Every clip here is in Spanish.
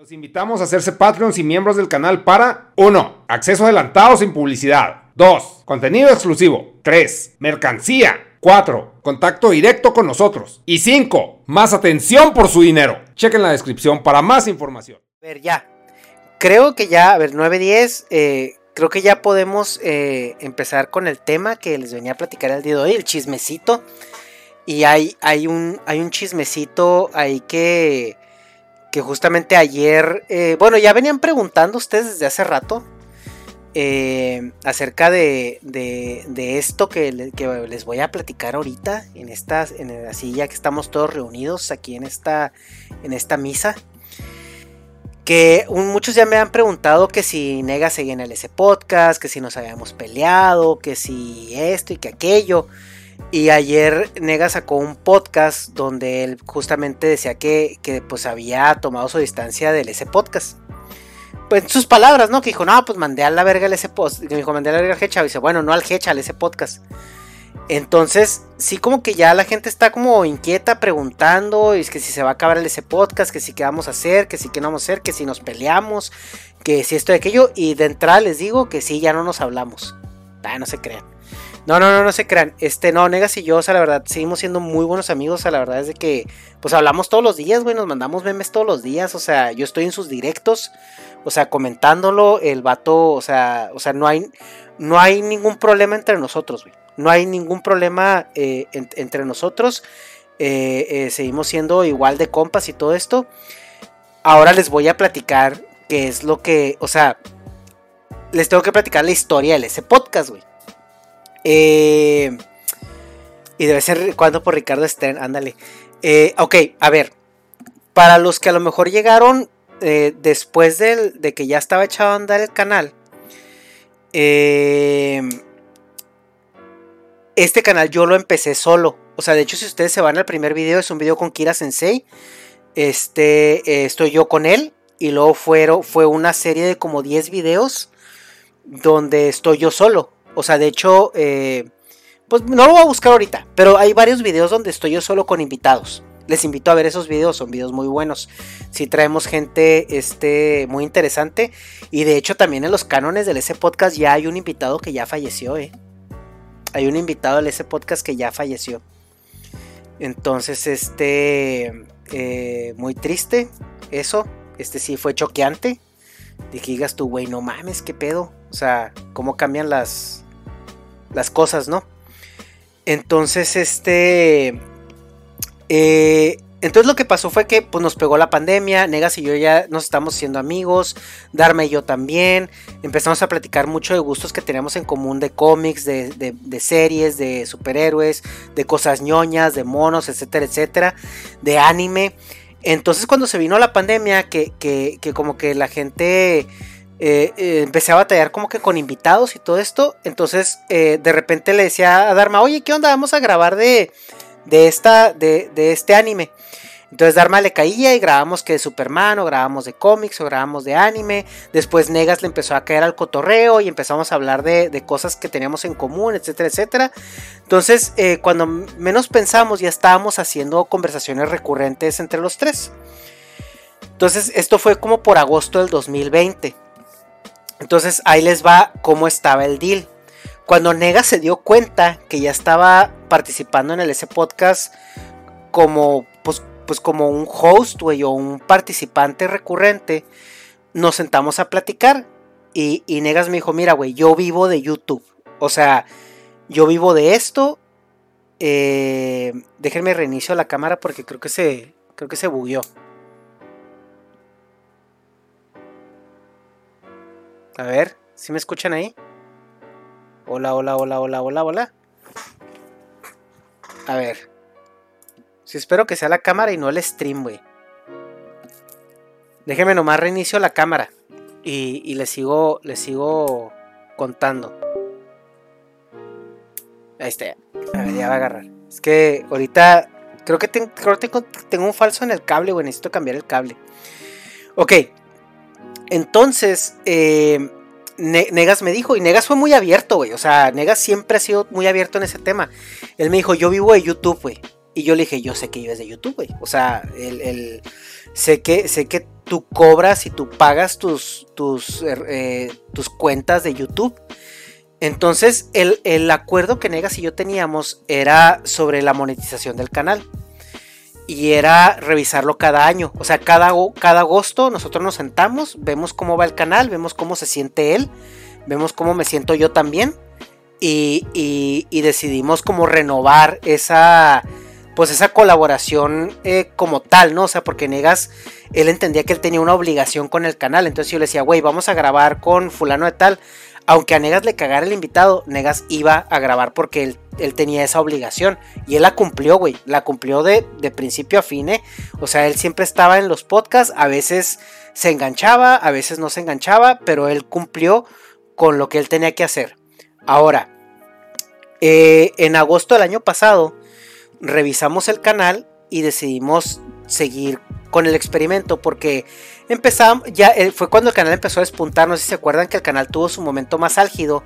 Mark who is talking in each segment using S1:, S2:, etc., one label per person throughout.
S1: Los invitamos a hacerse Patreons y miembros del canal para 1. Acceso adelantado sin publicidad. 2. Contenido exclusivo. 3. Mercancía. 4. Contacto directo con nosotros. Y 5. Más atención por su dinero. Chequen la descripción para más información.
S2: A ver, ya. Creo que ya, a ver, 9.10, eh, creo que ya podemos eh, empezar con el tema que les venía a platicar el día de hoy, el chismecito. Y hay, hay, un, hay un chismecito ahí que, que justamente ayer, eh, bueno, ya venían preguntando ustedes desde hace rato eh, acerca de, de, esto que, le- que les voy a platicar ahorita, en esta, en así ya que estamos todos reunidos aquí en esta, en esta misa. Que muchos ya me han preguntado que si Nega seguía en el S Podcast, que si nos habíamos peleado, que si esto y que aquello. Y ayer Nega sacó un podcast donde él justamente decía que, que pues había tomado su distancia del S Podcast. Pues sus palabras, ¿no? Que dijo, no, pues mandé a la verga el S Podcast. Que dijo, mandé a la verga al Hecha. Y dice, bueno, no al Hecha, al S Podcast. Entonces, sí como que ya la gente está como inquieta preguntando, y es que si se va a acabar el ese podcast, que si qué vamos a hacer, que si qué no vamos a hacer, que si nos peleamos, que si esto y aquello, y de entrada les digo que sí, ya no nos hablamos. Ah, no se crean. No, no, no, no se crean. Este, no, Negas y yo, o sea, la verdad, seguimos siendo muy buenos amigos, o sea, la verdad es de que, pues hablamos todos los días, güey, nos mandamos memes todos los días, o sea, yo estoy en sus directos, o sea, comentándolo, el vato, o sea, o sea, no hay, no hay ningún problema entre nosotros, güey. No hay ningún problema eh, en- entre nosotros. eh, eh, seguimos siendo igual de compas y todo esto. Ahora les voy a platicar qué es lo que, o sea, les tengo que platicar la historia de ese podcast, güey. Eh, y debe ser cuando por Ricardo Stern, ándale. Eh, ok, a ver. Para los que a lo mejor llegaron eh, después de que ya estaba echado a andar el canal. Eh, este canal yo lo empecé solo. O sea, de hecho, si ustedes se van al primer video, es un video con Kira Sensei. Este, eh, estoy yo con él. Y luego fueron, fue una serie de como 10 videos donde estoy yo solo. O sea, de hecho, eh, pues no lo voy a buscar ahorita. Pero hay varios videos donde estoy yo solo con invitados. Les invito a ver esos videos, son videos muy buenos. Si traemos gente este, muy interesante. Y de hecho, también en los cánones del ese podcast ya hay un invitado que ya falleció, eh. Hay un invitado del ese podcast que ya falleció. Entonces, este. eh, muy triste. Eso. Este sí fue choqueante. De que digas tú, güey, no mames, qué pedo. O sea, cómo cambian las. Las cosas, ¿no? Entonces, este. eh, entonces lo que pasó fue que pues, nos pegó la pandemia, Negas y yo ya nos estamos haciendo amigos, Dharma y yo también, empezamos a platicar mucho de gustos que teníamos en común de cómics, de, de- de series, de superhéroes, de cosas ñoñas, de monos, etcétera, etcétera, de anime. Entonces cuando se vino la pandemia, que, que- que como que la gente eh, eh, empecé a batallar como que con invitados y todo esto, entonces eh, de repente le decía a Dharma, oye, ¿qué onda? Vamos a grabar de, de, esta, de, de este anime. Entonces Dharma le caía y grabamos que de Superman o grabamos de cómics o grabamos de anime. Después Negas le empezó a caer al cotorreo y empezamos a hablar de, de cosas que teníamos en común, etcétera, etcétera. Entonces eh, cuando menos pensamos ya estábamos haciendo conversaciones recurrentes entre los tres. Entonces esto fue como por agosto del 2020. Entonces ahí les va cómo estaba el deal. Cuando Negas se dio cuenta que ya estaba participando en el ese podcast como pues, como un host, güey, o un participante recurrente, nos sentamos a platicar y, y Negas me dijo, mira, güey, yo vivo de YouTube. O sea, yo vivo de esto. Eh, déjenme reinicio la cámara porque creo que se, creo que se bugueó. A ver, ¿sí me escuchan ahí? Hola, hola, hola, hola, hola, hola. A ver. Sí, espero que sea la cámara y no el stream, güey. Déjenme nomás reinicio la cámara. Y, y les sigo. Les sigo contando. Ahí está. A ver, ya va a agarrar. Es que ahorita. Creo que, tengo, un falso en el cable, güey. Necesito cambiar el cable. Ok. Entonces. eh, Ne- Negas me dijo, y Negas fue muy abierto, güey. O sea, Negas siempre ha sido muy abierto en ese tema. Él me dijo, yo vivo de YouTube, güey. Y yo le dije, yo sé que vives de YouTube, güey. O sea, el, sé, que, sé que tú cobras y tú pagas tus, tus, er, eh, tus cuentas de YouTube. Entonces, el, el, acuerdo que Negas y yo teníamos era sobre la monetización del canal. Y era revisarlo cada año. O sea, cada, cada agosto nosotros nos sentamos, vemos cómo va el canal, vemos cómo se siente él, vemos cómo me siento yo también. Y, y, y decidimos como renovar esa, pues esa colaboración eh, como tal, ¿no? O sea, porque Negas, él entendía que él tenía una obligación con el canal. Entonces yo le decía, güey, vamos a grabar con fulano de tal aunque a Negas le cagara el invitado, Negas iba a grabar porque él, tenía esa obligación. Y él la cumplió, güey. La cumplió de, principio a fin. ¿eh? O sea, él siempre estaba en los podcasts. A veces se enganchaba, a veces no se enganchaba. Pero él cumplió con lo que él tenía que hacer. Ahora, eh, en agosto del año pasado, revisamos el canal y decidimos seguir con el experimento porque empezamos, ya eh, fue cuando el canal empezó a despuntar, no sé si se acuerdan que el canal tuvo su momento más álgido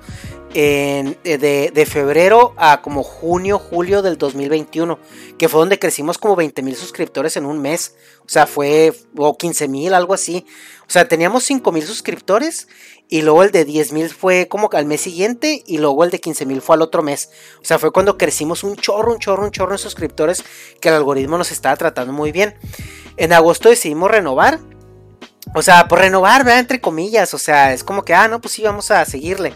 S2: en, eh, de, febrero a como junio, julio del 2021, que fue donde crecimos como 20 mil suscriptores en un mes, o sea, fue, o 15 mil, algo así, o sea, teníamos 5 mil suscriptores y luego el de 10 mil fue como al mes siguiente y luego el de 15 mil fue al otro mes, o sea, fue cuando crecimos un chorro, un chorro, un chorro en suscriptores que el algoritmo nos estaba tratando muy bien. En agosto decidimos renovar. O sea, por renovar, ¿verdad? Entre comillas. O sea, es como que, ah, no, pues sí, vamos a seguirle.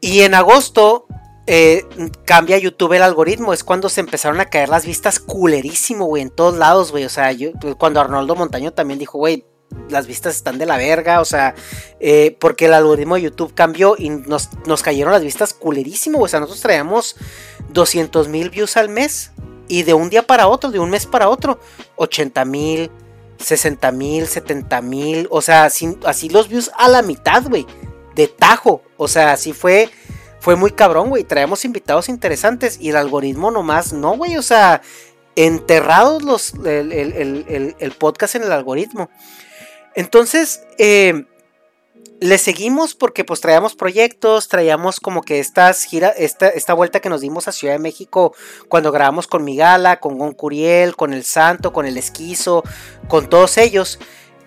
S2: Y en agosto eh, cambia YouTube el algoritmo. Es cuando se empezaron a caer las vistas culerísimo, güey, en todos lados, güey. O sea, yo, cuando Arnoldo Montaño también dijo, güey, las vistas están de la verga, o sea, eh, porque el algoritmo de YouTube cambió y nos, nos cayeron las vistas culerísimo, o sea, nosotros traíamos 200 mil views al mes y de un día para otro, de un mes para otro, 80 mil, 60 mil, 70 mil. O sea, así, así, los views a la mitad, güey. De tajo. O sea, así fue. Fue muy cabrón, güey. Traemos invitados interesantes. Y el algoritmo nomás, no, güey. O sea, enterrados los, el, el, podcast en el algoritmo. Entonces, eh, le seguimos porque pues traíamos proyectos, traíamos como que estas gira, esta, esta vuelta que nos dimos a Ciudad de México cuando grabamos con Migala, con Gon Curiel, con El Santo, con El Esquizo, con todos ellos.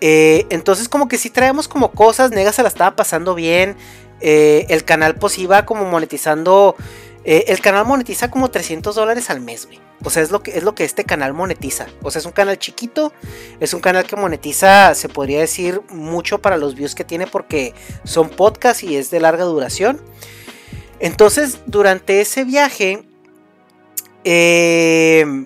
S2: Eh, entonces como que sí traíamos como cosas, Nega se la estaba pasando bien, eh, el canal pues iba como monetizando, el canal monetiza como 300 dólares al mes, güey. O sea, es lo, que, es lo que este canal monetiza. O sea, es un canal chiquito. Es un canal que monetiza, se podría decir, mucho para los views que tiene porque son podcasts y es de larga duración. Entonces, durante ese viaje, eh,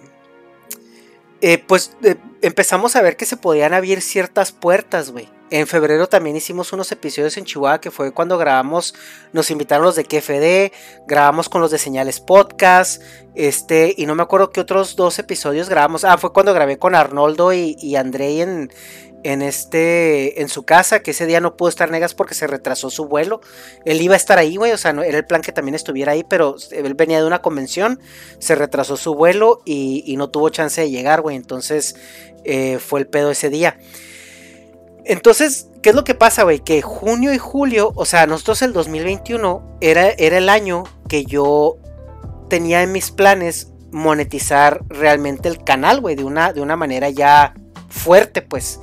S2: eh, pues eh, empezamos a ver que se podían abrir ciertas puertas, güey. En febrero también hicimos unos episodios en Chihuahua que fue cuando grabamos, nos invitaron los de KFD, grabamos con los de Señales Podcast, este, y no me acuerdo qué otros dos episodios grabamos. Ah, fue cuando grabé con Arnoldo y, y Andrei en, en este en su casa, que ese día no pudo estar Negas porque se retrasó su vuelo. Él iba a estar ahí, güey, o sea, no, era el plan que también estuviera ahí, pero él venía de una convención, se retrasó su vuelo y, no tuvo chance de llegar, güey, entonces eh, fue el pedo ese día. Entonces, ¿qué es lo que pasa, güey? Que junio y julio, o sea, nosotros el 2021 era, era el año que yo tenía en mis planes monetizar realmente el canal, güey, de una, de una manera ya fuerte, pues.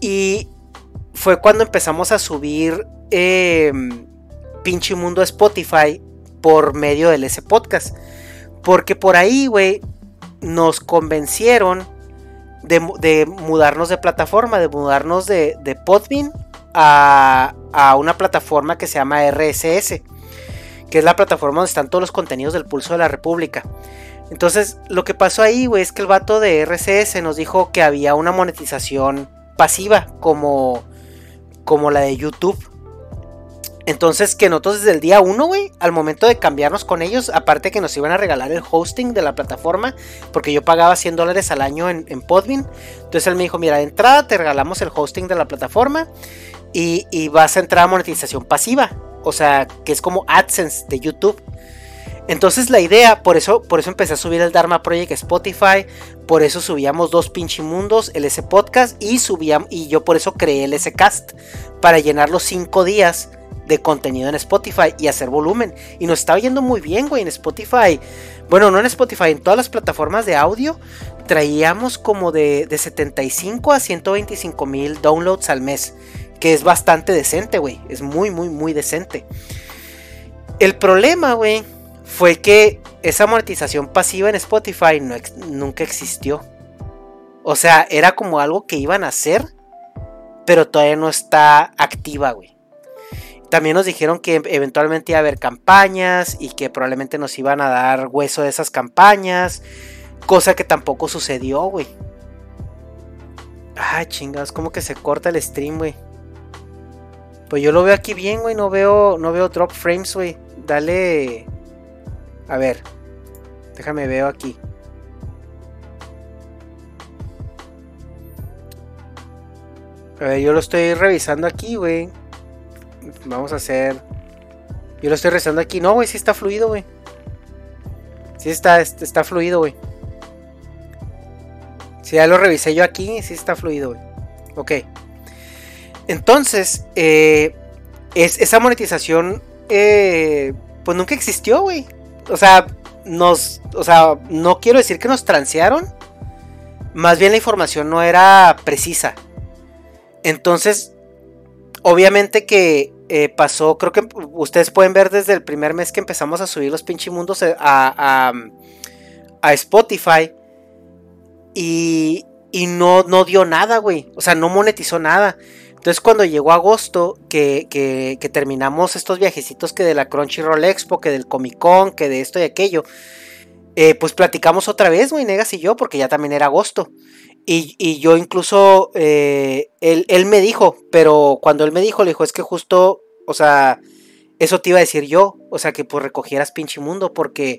S2: Y fue cuando empezamos a subir eh, pinche mundo a Spotify por medio del ese podcast. Porque por ahí, güey, nos convencieron de, mudarnos de plataforma, de mudarnos de, de Podbean a, a, una plataforma que se llama RSS, que es la plataforma donde están todos los contenidos del Pulso de la República. Entonces, lo que pasó ahí, güey, es que el vato de RSS nos dijo que había una monetización pasiva como, como la de YouTube. Entonces, que nosotros desde el día 1, güey, al momento de cambiarnos con ellos, aparte que nos iban a regalar el hosting de la plataforma, porque yo pagaba 100 dólares al año en, en Podbean. Entonces él me dijo, mira, de entrada te regalamos el hosting de la plataforma y, vas a entrar a monetización pasiva. O sea, que es como AdSense de YouTube. Entonces la idea, por eso, por eso empecé a subir el Dharma Project Spotify, por eso subíamos dos mundos, el S Podcast y subíamos, y yo por eso creé el S Cast, para llenar los cinco días de contenido en Spotify y hacer volumen. Y nos está yendo muy bien, güey, en Spotify. Bueno, no en Spotify, en todas las plataformas de audio traíamos como de, de 75 a 125 mil downloads al mes. Que es bastante decente, güey. Es muy, muy, muy decente. El problema, güey, fue que esa monetización pasiva en Spotify no, nunca existió. O sea, era como algo que iban a hacer, pero todavía no está activa, güey. También nos dijeron que eventualmente iba a haber campañas y que probablemente nos iban a dar hueso de esas campañas, cosa que tampoco sucedió, güey. Ay, chingados, como que se corta el stream, güey. Pues yo lo veo aquí bien, güey, no veo no veo drop frames, güey. Dale A ver. Déjame veo aquí. A ver, yo lo estoy revisando aquí, güey. Vamos a hacer. Yo lo estoy revisando aquí. No, güey, sí está fluido, güey. Sí está, está fluido, güey. Si ya lo revisé yo aquí, sí está fluido, güey. Ok. Entonces, eh, es, esa monetización, eh, pues nunca existió, güey. O sea, nos, o sea, no quiero decir que nos transearon. Más bien la información no era precisa. Entonces, obviamente que eh, pasó, creo que ustedes pueden ver desde el primer mes que empezamos a subir los pinchimundos a, a, a Spotify. Y, y no, no dio nada, güey. O sea, no monetizó nada. Entonces cuando llegó agosto, que, que, que, terminamos estos viajecitos que de la Crunchyroll Expo, que del Comic Con, que de esto y aquello, eh, pues platicamos otra vez, güey, Negas y yo, porque ya también era agosto. Y, yo incluso, eh, él, me dijo, pero cuando él me dijo, le dijo, es que justo, o sea, eso te iba a decir yo, o sea, que pues recogieras pinche mundo, porque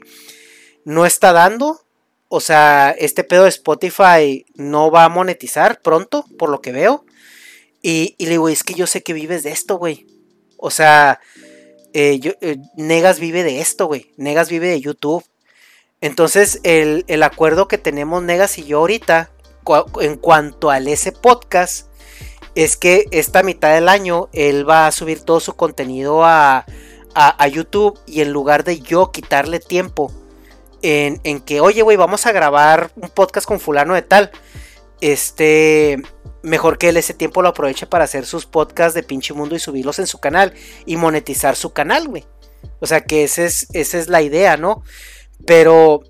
S2: no está dando, o sea, este pedo de Spotify no va a monetizar pronto, por lo que veo. Y, le digo, es que yo sé que vives de esto, güey. O sea, eh, Negas vive de esto, güey. Negas vive de YouTube. Entonces, el, el acuerdo que tenemos Negas y yo ahorita en cuanto al ese podcast, es que esta mitad del año él va a subir todo su contenido a, YouTube y en lugar de yo quitarle tiempo en, en que, oye, güey, vamos a grabar un podcast con fulano de tal, este, mejor que él ese tiempo lo aproveche para hacer sus podcasts de pinche mundo y subirlos en su canal y monetizar su canal, güey. O sea que es, esa es la idea, ¿no? Pero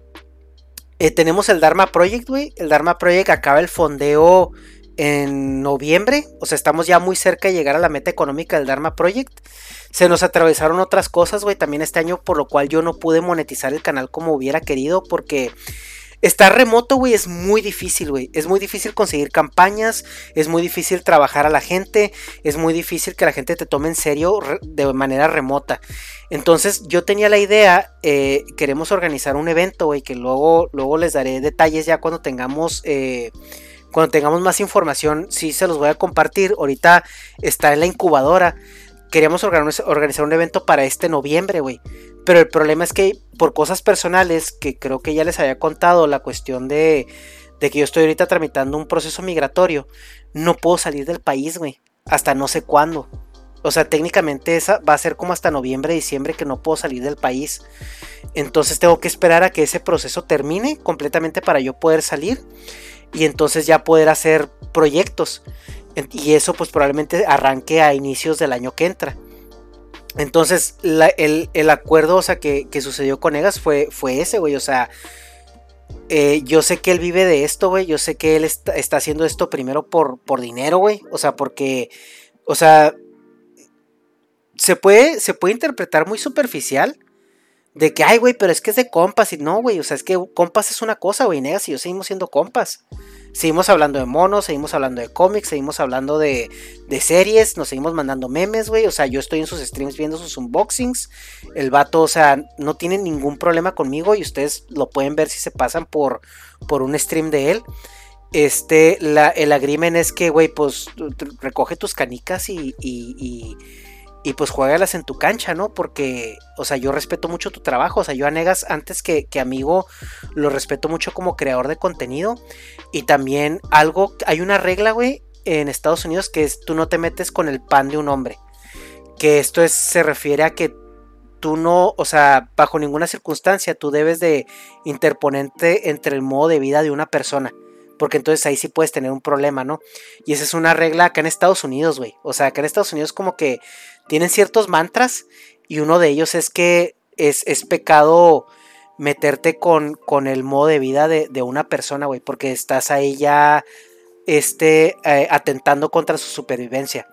S2: eh, tenemos el Dharma Project, güey. El Dharma Project acaba el fondeo en noviembre. O sea, estamos ya muy cerca de llegar a la meta económica del Dharma Project. Se nos atravesaron otras cosas, güey, también este año, por lo cual yo no pude monetizar el canal como hubiera querido, porque Estar remoto, güey, es muy difícil, güey. Es muy difícil conseguir campañas, es muy difícil trabajar a la gente, es muy difícil que la gente te tome en serio de manera remota. Entonces yo tenía la idea, eh, queremos organizar un evento, güey, que luego, luego les daré detalles ya cuando tengamos... Eh, cuando tengamos más información, sí se los voy a compartir. Ahorita está en la incubadora. Queríamos organizar un evento para este noviembre, güey. Pero el problema es que por cosas personales, que creo que ya les había contado, la cuestión de, que yo estoy ahorita tramitando un proceso migratorio, no puedo salir del país, güey. Hasta no sé cuándo. O sea, técnicamente esa va a ser como hasta noviembre, diciembre que no puedo salir del país. Entonces tengo que esperar a que ese proceso termine completamente para yo poder salir y entonces ya poder hacer proyectos. Y eso pues probablemente arranque a inicios del año que entra. Entonces, el, acuerdo, o sea, que, sucedió con Egas fue, fue ese, güey. O sea, eh, yo sé que él vive de esto, güey. Yo sé que él está, haciendo esto primero por, por dinero, güey. O sea, porque, o sea, se puede, se puede interpretar muy superficial. De que, ay, güey, pero es que es de compas. Y no, güey, o sea, es que compas es una cosa, güey. Negas y yo seguimos siendo compas. Seguimos hablando de monos, seguimos hablando de cómics, seguimos hablando de, de series, nos seguimos mandando memes, güey. O sea, yo estoy en sus streams viendo sus unboxings. El vato, o sea, no tiene ningún problema conmigo y ustedes lo pueden ver si se pasan por, por un stream de él. Este, la, el agrimen es que, güey, pues recoge tus canicas y, pues juegalas en tu cancha, ¿no? Porque, o sea, yo respeto mucho tu trabajo, o sea, yo a antes que, amigo lo respeto mucho como creador de contenido y también algo, hay una regla, güey, en Estados Unidos que es tú no te metes con el pan de un hombre. que esto es, se refiere a que tú no, o sea, bajo ninguna circunstancia tú debes de interponerte entre el modo de vida de una persona. Porque entonces ahí sí puedes tener un problema, ¿no? Y esa es una regla acá en Estados Unidos, güey. O sea, acá en Estados Unidos como que tienen ciertos mantras y uno de ellos es que es, es pecado meterte con, con, el modo de vida de, de una persona, güey, porque estás ahí ya este, eh, atentando contra su supervivencia.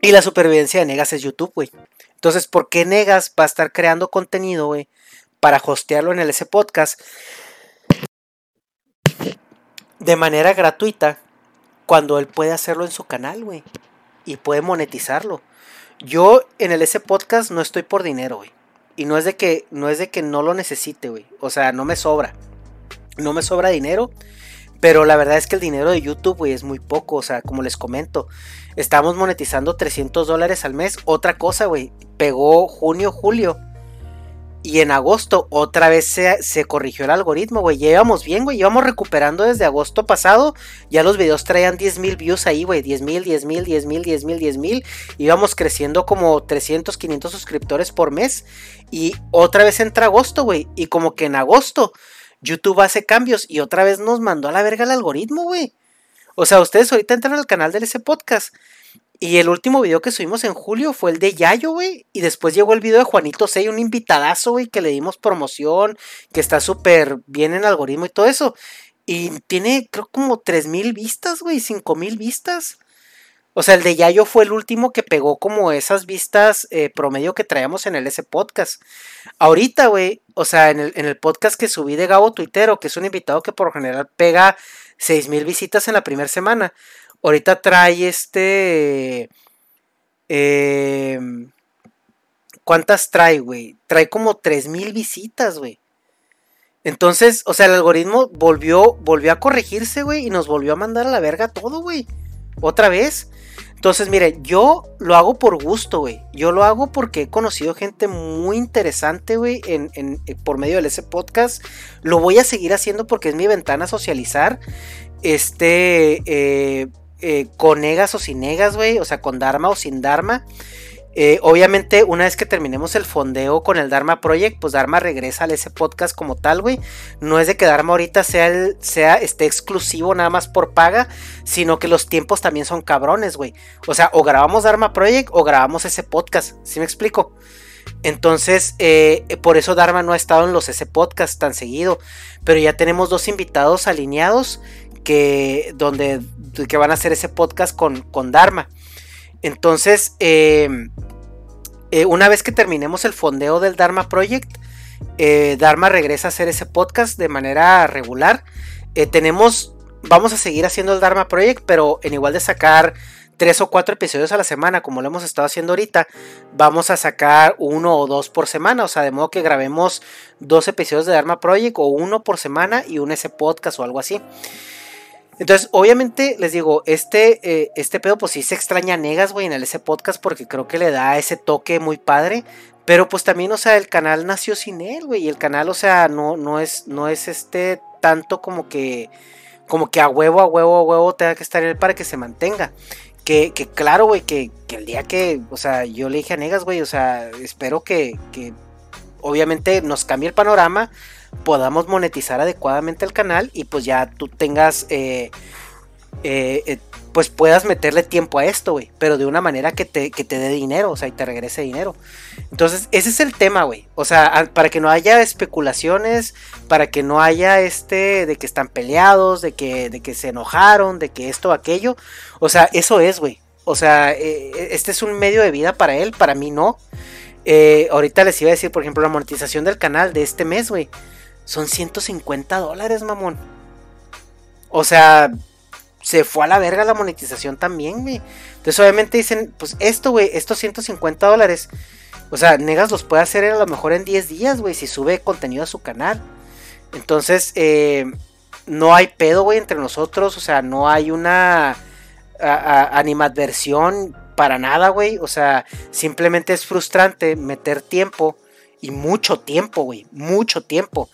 S2: Y la supervivencia de Negas es YouTube, güey. Entonces, ¿por qué Negas va a estar creando contenido, güey? Para hostearlo en el S Podcast de manera gratuita cuando él puede hacerlo en su canal, güey. Y puede monetizarlo. Yo en el S Podcast no estoy por dinero, güey. Y no es de que no es de que no lo necesite, güey. O sea, no me sobra. No me sobra dinero. Pero la verdad es que el dinero de YouTube, güey, es muy poco. O sea, como les comento, estamos monetizando 300 dólares al mes. Otra cosa, güey. Pegó junio, julio. Y en agosto otra vez se, corrigió el algoritmo, güey. Ya íbamos bien, güey. Íbamos recuperando desde agosto pasado. Ya los videos traían 10 mil views ahí, güey. 10 mil, 10 mil, 10 mil, 10 mil, 10 mil. Íbamos creciendo como 300, 500 suscriptores por mes. Y otra vez entra agosto, güey. Y como que en agosto YouTube hace cambios y otra vez nos mandó a la verga el algoritmo, güey. O sea, ustedes ahorita entran al canal del ese podcast y el último video que subimos en julio fue el de Yayo, güey. Y después llegó el video de Juanito Sey, un invitadazo, güey, que le dimos promoción, que está súper bien en algoritmo y todo eso. Y tiene, creo, como 3000 vistas, güey, 5000 vistas. O sea, el de Yayo fue el último que pegó como esas vistas eh, promedio que traíamos en el S podcast. Ahorita, güey, o sea, en el, en el, podcast que subí de Gabo Tuitero, que es un invitado que por general pega 6000 visitas en la primera semana. Ahorita trae este. Em, ¿Cuántas trae, güey? Trae como 3000 visitas, güey. Entonces, o sea, el algoritmo volvió, volvió a corregirse, güey, y nos volvió a mandar a la verga todo, güey. Otra vez. Entonces, mire, yo lo hago por gusto, güey. Yo lo hago porque he conocido gente muy interesante, güey, en, en, por medio de ese podcast. Lo voy a seguir haciendo porque es mi ventana a socializar. Este, eh, eh, con negas o sin negas, güey, o sea, con Dharma o sin Dharma. Eh, obviamente, una vez que terminemos el fondeo con el Dharma Project, pues Dharma regresa a ese podcast como tal, güey. No es de que Dharma ahorita sea, sea esté exclusivo nada más por paga, sino que los tiempos también son cabrones, güey. O sea, o grabamos Dharma Project o grabamos ese podcast, ¿sí me explico? Entonces, eh, por eso Dharma no ha estado en los ese podcast tan seguido. Pero ya tenemos dos invitados alineados que, donde, que van a hacer ese podcast con, con Dharma. Entonces, em, eh, una vez que terminemos el fondeo del Dharma Project, eh, Dharma regresa a hacer ese podcast de manera regular. Eh, tenemos, vamos a seguir haciendo el Dharma Project, pero en igual de sacar tres o cuatro episodios a la semana, como lo hemos estado haciendo ahorita, vamos a sacar uno o dos por semana, o sea, de modo que grabemos dos episodios de Dharma Project o uno por semana y un ese podcast o algo así. Entonces, obviamente, les digo, este, eh, este pedo, pues sí se extraña a Negas, güey, en el ese podcast, porque creo que le da ese toque muy padre. Pero pues también, o sea, el canal nació sin él, güey. Y el canal, o sea, no, no es, no es este tanto como que. Como que a huevo, a huevo, a huevo tenga que estar él para que se mantenga. Que, que claro, güey, que, que, el día que, o sea, yo le dije a Negas, güey, o sea, espero que, que obviamente nos cambie el panorama podamos monetizar adecuadamente el canal y pues ya tú tengas, eh, eh, eh, pues puedas meterle tiempo a esto, güey, pero de una manera que te, que te dé dinero, o sea, y te regrese dinero. Entonces, ese es el tema, güey. O sea, para que no haya especulaciones, para que no haya este de que están peleados, de que, de que se enojaron, de que esto o aquello. O sea, eso es, güey. O sea, este es un medio de vida para él, para mí no. ahorita les iba a decir, por ejemplo, la monetización del canal de este mes, güey. Son 150 dólares, mamón. O sea, se fue a la verga la monetización también, güey. Entonces, obviamente dicen, pues esto, güey, estos 150 dólares. O sea, Negas los puede hacer a lo mejor en 10 días, güey, si sube contenido a su canal. Entonces, eh, no hay pedo, güey, entre nosotros. O sea, no hay una animadversión para nada, güey. O sea, simplemente es frustrante meter tiempo y mucho tiempo, güey, mucho tiempo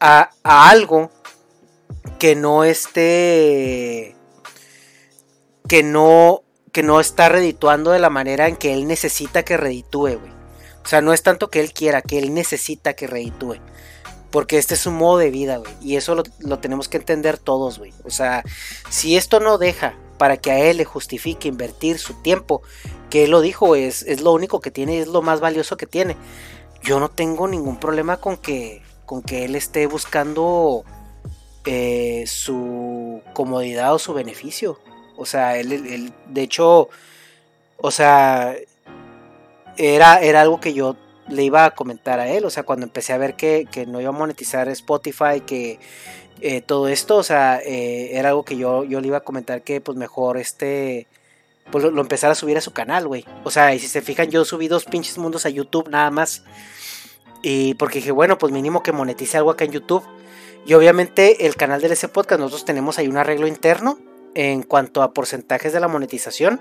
S2: a, algo que no esté, que no, que no está redituando de la manera en que él necesita que reditúe, güey. O sea, no es tanto que él quiera, que él necesita que reditúe. Porque este es un modo de vida, güey. Y eso lo, lo tenemos que entender todos, güey. O sea, si esto no deja para que a él le justifique invertir su tiempo, que él lo dijo, es, es lo único que tiene, es lo más valioso que tiene. Yo no tengo ningún problema con que, con que él esté buscando eh, su comodidad o su beneficio. O sea, él, de hecho, o sea, era, era algo que yo le iba a comentar a él. O sea, cuando empecé a ver que, no iba a monetizar Spotify, que eh, todo esto, o sea, eh, era algo que yo, yo le iba a comentar que pues mejor este, pues lo, lo a subir a su canal, güey. O sea, y si se fijan, yo subí dos pinches mundos a YouTube nada más. Y porque dije, bueno, pues mínimo que monetice algo acá en YouTube. Y obviamente el canal del S Podcast, nosotros tenemos ahí un arreglo interno en cuanto a porcentajes de la monetización.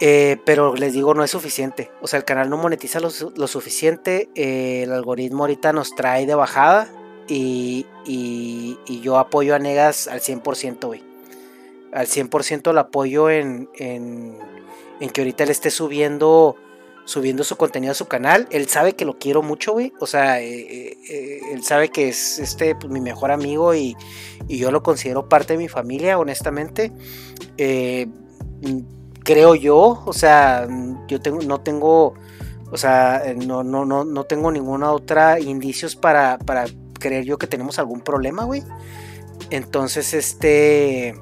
S2: Eh, pero les digo, no es suficiente. O sea, el canal no monetiza lo, suficiente. Eh, el algoritmo ahorita nos trae de bajada. Y, yo apoyo a Negas al 100%, güey. Al 100% lo apoyo en, en, que ahorita le esté subiendo subiendo su contenido a su canal. Él sabe que lo quiero mucho, güey. O sea, eh, eh, eh, él sabe que es este pues, mi mejor amigo y, yo lo considero parte de mi familia, honestamente. creo yo, o sea, yo tengo, no tengo, o sea, no, no, no, no tengo ninguna otra indicios para, para creer yo que tenemos algún problema, güey. Entonces, este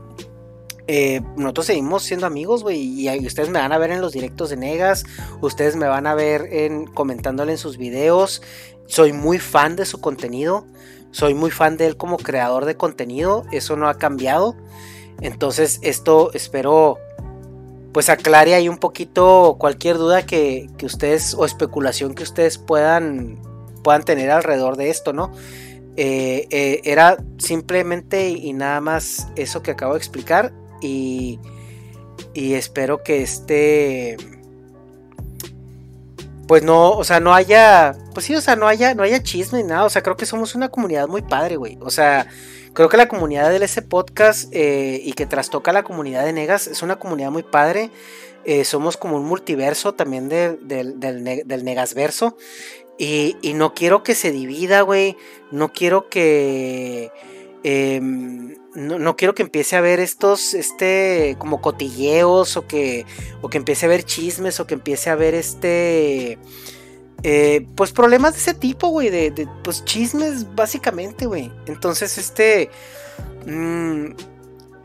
S2: eh, nosotros seguimos siendo amigos, güey, y, ustedes me van a ver en los directos de Negas, ustedes me van a ver en, comentándole en sus videos, soy muy fan de su contenido, soy muy fan de él como creador de contenido, eso no ha cambiado, entonces esto espero pues aclare ahí un poquito cualquier duda que, ustedes o especulación que ustedes puedan, puedan tener alrededor de esto, ¿no? Eh, eh, era simplemente y nada más eso que acabo de explicar y, espero que este pues no, o sea, no haya, pues sí, o sea, no haya, no haya chisme ni nada, o sea, creo que somos una comunidad muy padre, güey, o sea, creo que la comunidad del S Podcast eh, y que trastoca la comunidad de Negas es una comunidad muy padre, eh, somos como un multiverso también del, del Negasverso, y, y no quiero que se divida, güey, no quiero que... Em, no, quiero que empiece a ver estos, este, como cotilleos o que, o que empiece a ver chismes o que empiece a ver este, eh, pues problemas de ese tipo, güey, de, pues chismes básicamente, güey. Entonces, este, mm,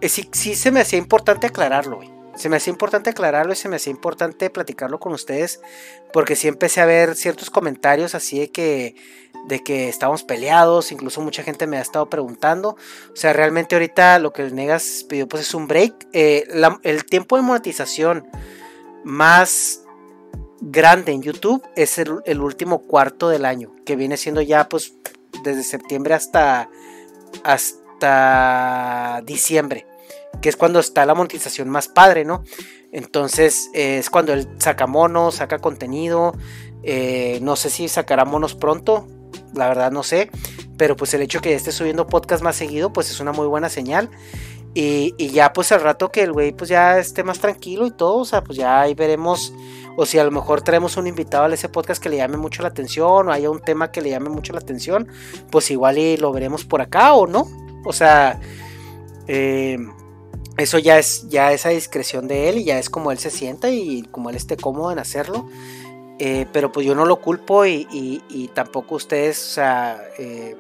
S2: eh, sí, sí se me hacía importante aclararlo, güey. Se me hacía importante aclararlo y se me hacía importante platicarlo con ustedes porque sí empecé a ver ciertos comentarios así de que de que estábamos peleados, incluso mucha gente me ha estado preguntando. O sea, realmente ahorita lo que el Negas pidió pues es un break. Eh, el tiempo de monetización más grande en YouTube es el, último cuarto del año, que viene siendo ya pues desde septiembre hasta, hasta diciembre, que es cuando está la monetización más padre, ¿no? Entonces es cuando él saca monos, saca contenido. Eh, no sé si sacará monos pronto la verdad no sé, pero pues el hecho que esté subiendo podcast más seguido, pues es una muy buena señal. Y, ya pues al rato que el güey pues ya esté más tranquilo y todo, o sea, pues ya ahí veremos, o si a lo mejor traemos un invitado a ese podcast que le llame mucho la atención, o haya un tema que le llame mucho la atención, pues igual y lo veremos por acá o no. O sea, eh, eso ya es ya esa discreción de él y ya es como él se sienta y como él esté cómodo en hacerlo. Eh, pero pues yo no lo culpo y, tampoco ustedes, o sea, eh,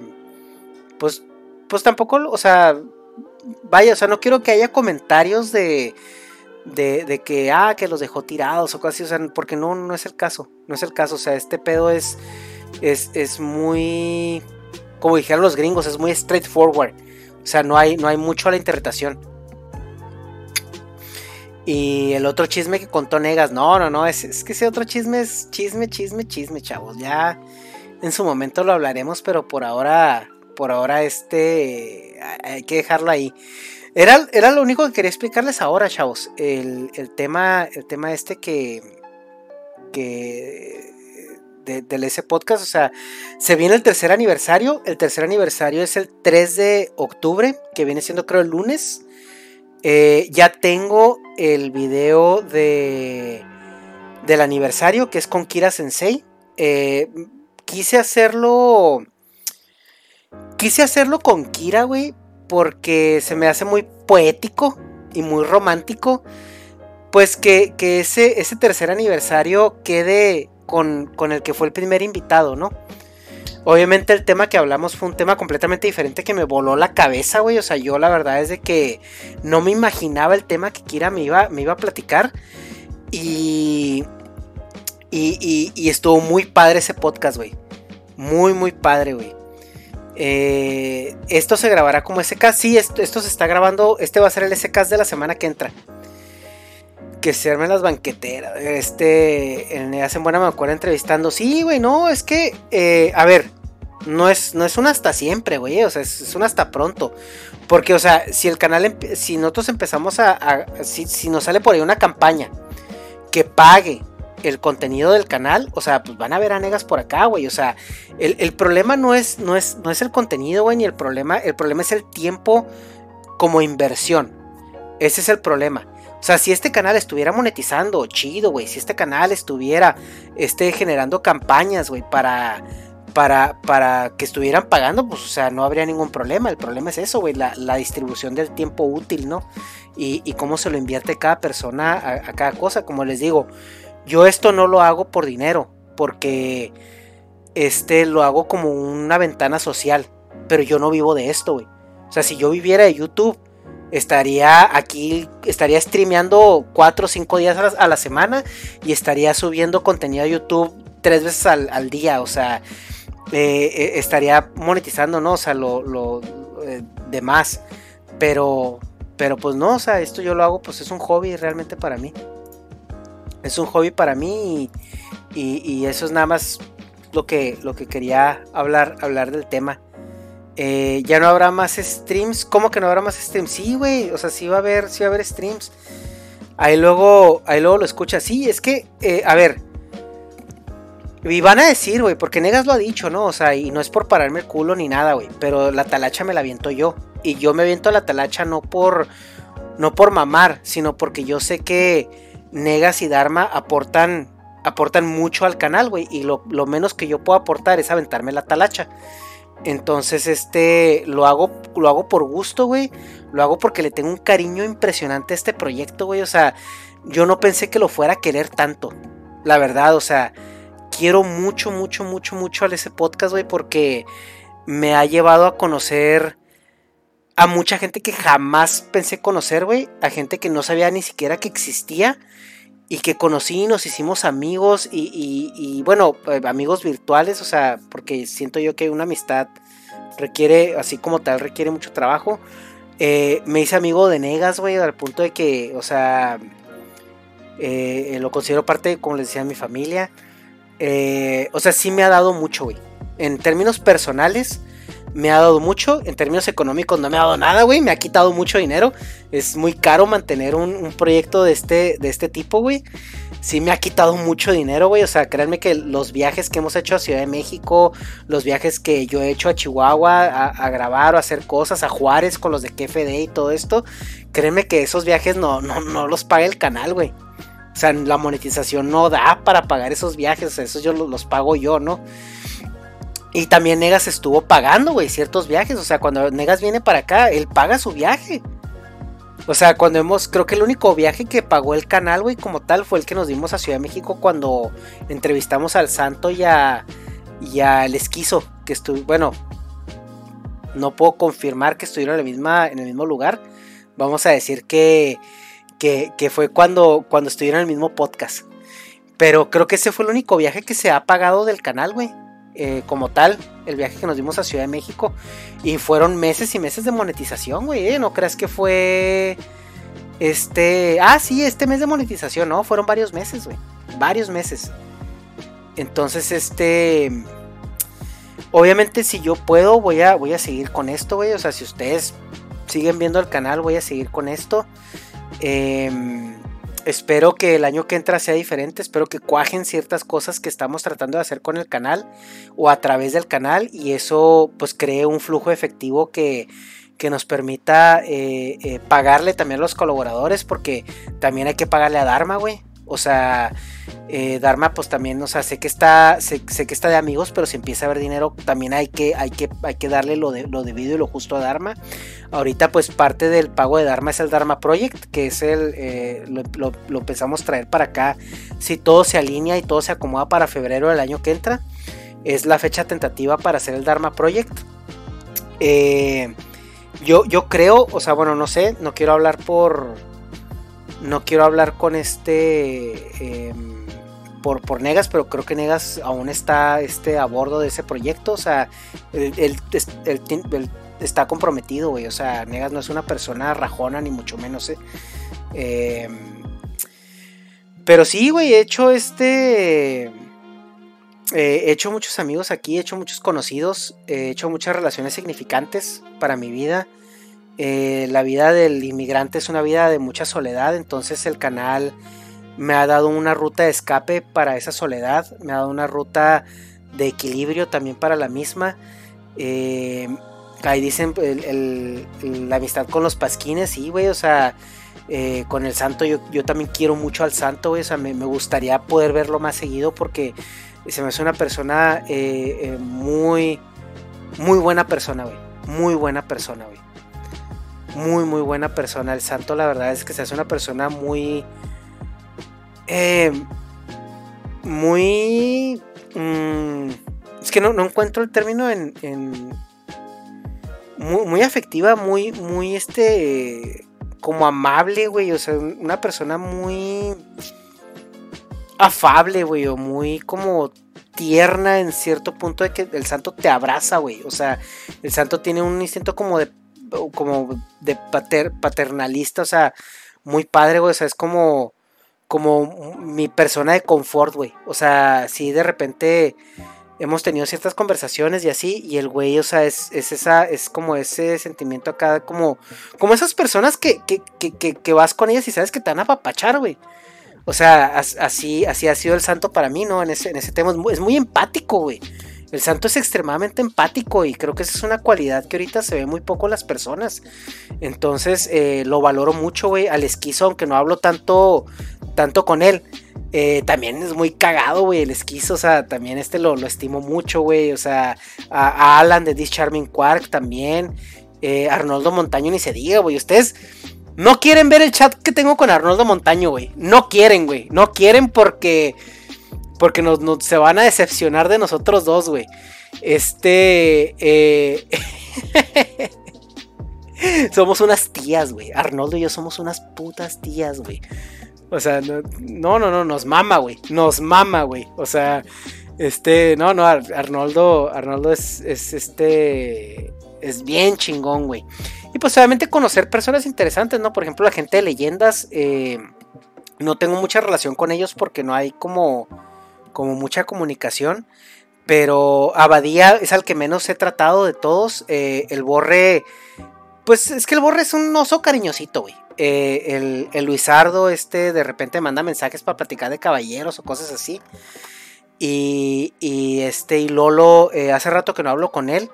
S2: pues, pues tampoco, o sea, vaya, o sea, no quiero que haya comentarios de, de, que, ah, que los dejó tirados o así, o sea, porque no, no es el caso, no es el caso, o sea, este pedo es, es, es muy, como dijeron los gringos, es muy straightforward, o sea, no hay, no hay mucho a la interpretación. Y el otro chisme que contó Negas, no, no, no, es, que ese otro chisme es chisme, chisme, chisme, chavos. Ya en su momento lo hablaremos, pero por ahora, por ahora este, hay que dejarlo ahí. Era, era lo único que quería explicarles ahora, chavos. El, tema, el tema este que, que del ese podcast, o sea, se viene el tercer aniversario. El tercer aniversario es el 3 de octubre, que viene siendo creo el lunes. Eh, ya tengo el video de del aniversario que es con Kira Sensei. Eh, quise hacerlo. Quise hacerlo con Kira, güey. Porque se me hace muy poético y muy romántico. Pues que, ese, ese, tercer aniversario quede con, con el que fue el primer invitado, ¿no? Obviamente el tema que hablamos fue un tema completamente diferente que me voló la cabeza, güey. O sea, yo la verdad es de que no me imaginaba el tema que Kira me iba, me iba a platicar. Y, y, y, estuvo muy padre ese podcast, güey. Muy, muy padre, güey. Eh, esto se grabará como SK. Sí, esto, esto, se está grabando. Este va a ser el SK de la semana que entra. Que se armen las banqueteras. Este. En, hacen buena me entrevistando. Sí, güey, no, es que. Eh, a ver no es, no es un hasta siempre, güey. O sea, es, un hasta pronto. Porque, o sea, si el canal, si nosotros empezamos a, si, nos sale por ahí una campaña que pague el contenido del canal, o sea, pues van a ver a negas por acá, güey. O sea, el, problema no es, no, es, no es el contenido, güey, ni el problema, el problema es el tiempo como inversión. Ese es el problema. O sea, si este canal estuviera monetizando, chido, güey. Si este canal estuviera este, generando campañas, güey, para para, para que estuvieran pagando, pues, o sea, no habría ningún problema. El problema es eso, güey, la, distribución del tiempo útil, ¿no? Y, cómo se lo invierte cada persona a, cada cosa. Como les digo, yo esto no lo hago por dinero, porque este lo hago como una ventana social, pero yo no vivo de esto, güey. O sea, si yo viviera de YouTube, estaría aquí, estaría streameando 4 o 5 días a la, semana y estaría subiendo contenido a YouTube tres veces al, al día. O sea, eh, eh, estaría monetizando, ¿no? O sea, lo, lo eh, demás. Pero, pero pues no, o sea, esto yo lo hago, pues es un hobby realmente para mí. Es un hobby para mí y, eso es nada más lo que, lo que quería hablar, hablar del tema. ya no habrá más streams. ¿Cómo que no habrá más streams? Sí, güey. O sea, sí va a haber, sí va a haber streams. Ahí luego, ahí luego lo escucha. Sí, es que, a ver, y van a decir, güey, porque Negas lo ha dicho, ¿no? O sea, y no es por pararme el culo ni nada, güey. Pero la talacha me la aviento yo. Y yo me aviento la talacha no por. No por mamar, sino porque yo sé que Negas y Dharma aportan. Aportan mucho al canal, güey. Y lo, menos que yo puedo aportar es aventarme la talacha. Entonces, este. Lo hago. Lo hago por gusto, güey. Lo hago porque le tengo un cariño impresionante a este proyecto, güey. O sea, yo no pensé que lo fuera a querer tanto. La verdad, o sea quiero mucho, mucho, mucho, mucho a ese podcast, güey, porque me ha llevado a conocer a mucha gente que jamás pensé conocer, güey, a gente que no sabía ni siquiera que existía y que conocí y nos hicimos amigos y, bueno, eh, amigos virtuales, o sea, porque siento yo que una amistad requiere, así como tal, requiere mucho trabajo. Eh, me hice amigo de Negas, güey, al punto de que, o sea, eh, lo considero parte, como les decía, de mi familia. Eh, o sea, sí me ha dado mucho, güey. En términos personales, me ha dado mucho. En términos económicos, no me ha dado nada, güey. Me ha quitado mucho dinero. Es muy caro mantener un, proyecto de este, de este tipo, güey. Sí me ha quitado mucho dinero, güey. O sea, créanme que los viajes que hemos hecho a Ciudad de México, los viajes que yo he hecho a Chihuahua a, grabar o a hacer cosas, a Juárez con los de KFD y todo esto, créanme que esos viajes no, no, no los paga el canal, güey. O sea, la monetización no da para pagar esos viajes, o sea, esos yo los, pago yo, ¿no? Y también Negas estuvo pagando, güey, ciertos viajes. O sea, cuando Negas viene para acá, él paga su viaje. O sea, cuando hemos, creo que el único viaje que pagó el canal, güey, como tal, fue el que nos dimos a Ciudad de México cuando entrevistamos al Santo y a, y al Esquizo, que estuvo, bueno, no puedo confirmar que estuvieron en, la misma, en el mismo lugar. Vamos a decir que que, fue cuando, cuando estuvieron en el mismo podcast. Pero creo que ese fue el único viaje que se ha pagado del canal, güey. Eh, como tal, el viaje que nos dimos a Ciudad de México. Y fueron meses y meses de monetización, güey. ¿eh? No creas que fue. Este. Ah, sí, este mes de monetización, ¿no? Fueron varios meses, güey. Varios meses. Entonces, este. Obviamente, si yo puedo, voy a, voy a seguir con esto, güey. O sea, si ustedes siguen viendo el canal, voy a seguir con esto. Em, espero que el año que entra sea diferente, espero que cuajen ciertas cosas que estamos tratando de hacer con el canal o a través del canal y eso pues cree un flujo efectivo que, que nos permita eh, eh, pagarle también a los colaboradores, porque también hay que pagarle a Dharma, güey. O sea, eh, Dharma, pues también, o sea, sé que está, sé, que está de amigos, pero si empieza a haber dinero, también hay que, hay que, hay que darle lo, de, lo debido y lo justo a Dharma. Ahorita, pues parte del pago de Dharma es el Dharma Project, que es el, eh, lo, a traer para acá. Si todo se alinea y todo se acomoda para febrero del año que entra, es la fecha tentativa para hacer el Dharma Project. Eh, yo, yo creo, o sea, bueno, no sé, no quiero hablar por no quiero hablar con este em, por, por Negas, pero creo que Negas aún está este, a bordo de ese proyecto. O sea, él, está comprometido, güey. O sea, Negas no es una persona rajona, ni mucho menos, ¿eh? Em, pero sí, güey, he hecho este. Eh, he hecho muchos amigos aquí, he hecho muchos conocidos, he hecho muchas relaciones significantes para mi vida. Eh, la vida del inmigrante es una vida de mucha soledad, entonces el canal me ha dado una ruta de escape para esa soledad, me ha dado una ruta de equilibrio también para la misma. Eh, ahí dicen la amistad con los pasquines, sí, güey, o sea, eh, con el santo yo, también quiero mucho al santo, güey, o sea, me, gustaría poder verlo más seguido porque se me hace una persona muy, muy buena persona, güey, muy buena persona, güey muy, muy buena persona. El santo, la verdad es que se hace una persona muy. Eh, muy. Mm, es que no, encuentro el término en. muy, muy, afectiva, muy, muy este. Como amable, güey. O sea, una persona muy. Afable, güey. O muy como tierna en cierto punto de que el santo te abraza, güey. O sea, el santo tiene un instinto como de como de pater, paternalista, o sea, muy padre, güey, o sea, es como, como mi persona de confort, güey, o sea, si de repente hemos tenido ciertas conversaciones y así, y el güey, o sea, es, esa, es como ese sentimiento acá, como, como esas personas que, que, que, que vas con ellas y sabes que te van a papachar, güey. O sea, así, así ha sido el santo para mí, ¿no? En ese, en ese tema es muy, es muy empático, güey. El santo es extremadamente empático y creo que esa es una cualidad que ahorita se ve muy poco en las personas. Entonces eh, lo valoro mucho, güey. Al esquizo, aunque no hablo tanto, tanto con él. Eh, también es muy cagado, güey, el esquizo, o sea, también este lo, estimo mucho, güey, o sea, a, Alan de This Charming Quark también, eh, Arnoldo Montaño ni se diga, güey, ustedes no quieren ver el chat que tengo con Arnoldo Montaño, güey, no quieren, güey, no quieren porque porque nos, se van a decepcionar de nosotros dos, güey. Este. Eh, somos unas tías, güey. Arnoldo y yo somos unas putas tías, güey. O sea, no, no, no, nos mama, güey. Nos mama, güey. O sea, este, no, no, Arnoldo, Arnoldo es, es este, es bien chingón, güey. Y pues obviamente conocer personas interesantes, ¿no? Por ejemplo, la gente de leyendas, eh, no tengo mucha relación con ellos porque no hay como como mucha comunicación. Pero Abadía es al que menos he tratado de todos. Eh, el Borre, pues es que el Borre es un oso cariñosito, güey. Eh, el, Luisardo, este, de repente manda mensajes para platicar de caballeros o cosas así. Y, y este, y Lolo, eh, hace rato que no hablo con él.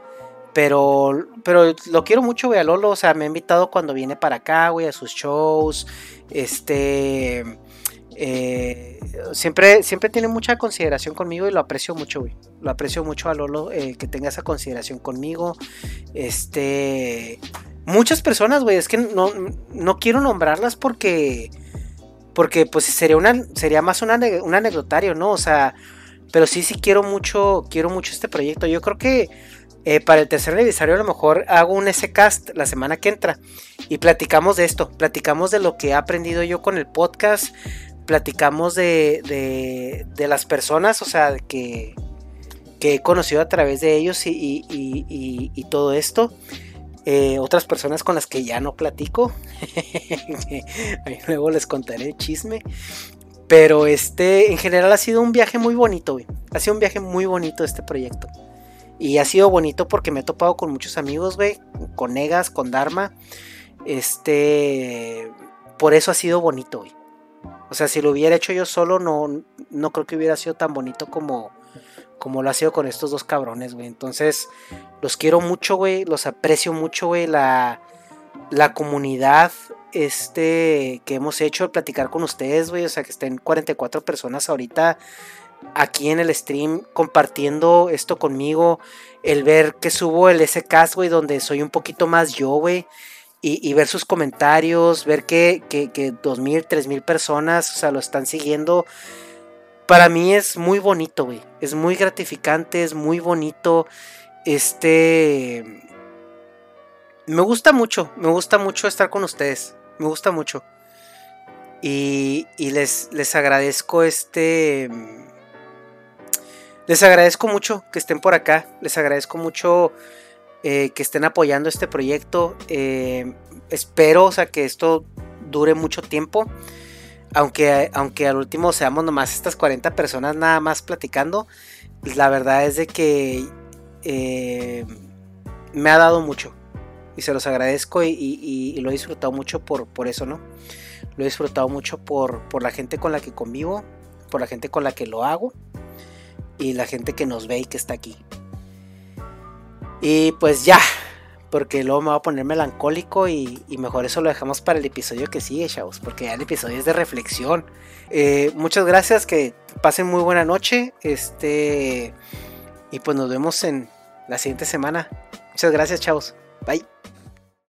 S2: Pero, pero lo quiero mucho, güey, a Lolo. O sea, me ha invitado cuando viene para acá, güey, a sus shows. Este. Eh, siempre, siempre tiene mucha consideración conmigo y lo aprecio mucho, güey. Lo aprecio mucho a Lolo eh, que tenga esa consideración conmigo. Este. Muchas personas, güey. Es que no, no quiero nombrarlas porque. Porque pues sería una. Sería más un anecdotario, ¿no? O sea. Pero sí, sí quiero mucho. Quiero mucho este proyecto. Yo creo que. Eh, para el tercer aniversario a lo mejor hago un S-Cast la semana que entra y platicamos de esto, platicamos de lo que he aprendido yo con el podcast, platicamos de, de, las personas, o sea, que, que, he conocido a través de ellos y, y, todo esto. Eh, otras personas con las que ya no platico. luego les contaré el chisme. Pero este, en general ha sido un viaje muy bonito, Ha sido un viaje muy bonito este proyecto. Y ha sido bonito porque me he topado con muchos amigos, güey. Con Negas, con Dharma. Este. Por eso ha sido bonito, güey. O sea, si lo hubiera hecho yo solo, no, no creo que hubiera sido tan bonito como, como lo ha sido con estos dos cabrones, güey. Entonces, los quiero mucho, güey. Los aprecio mucho, güey. La, la comunidad este que hemos hecho, platicar con ustedes, güey. O sea, que estén 44 personas ahorita aquí en el stream compartiendo esto conmigo. El ver que subo el SCast, güey, donde soy un poquito más yo, güey. Y, ver sus comentarios, ver que, que, que 2.000, 3.000 personas, o sea, lo están siguiendo para mí es muy bonito, güey. Es muy gratificante, es muy bonito. Este... Me gusta mucho, me gusta mucho estar con ustedes. Me gusta mucho. Y, y les, les agradezco este... Les agradezco mucho que estén por acá. Les agradezco mucho eh, que estén apoyando este proyecto. Eh, espero, o sea, que esto dure mucho tiempo aunque, aunque al último seamos nomás estas 40 personas nada más platicando, la verdad es de que eh, me ha dado mucho. Y se los agradezco y, lo he disfrutado mucho por, por, eso, ¿no? Lo he disfrutado mucho por, por la gente con la que convivo, por la gente con la que lo hago y la gente que nos ve y que está aquí. Y pues ya, porque luego me va a poner melancólico y, mejor eso lo dejamos para el episodio que sigue, chavos, porque ya el episodio es de reflexión. Eh, muchas gracias, que pasen muy buena noche, este, y pues nos vemos en la siguiente semana. Muchas gracias, chavos. Bye.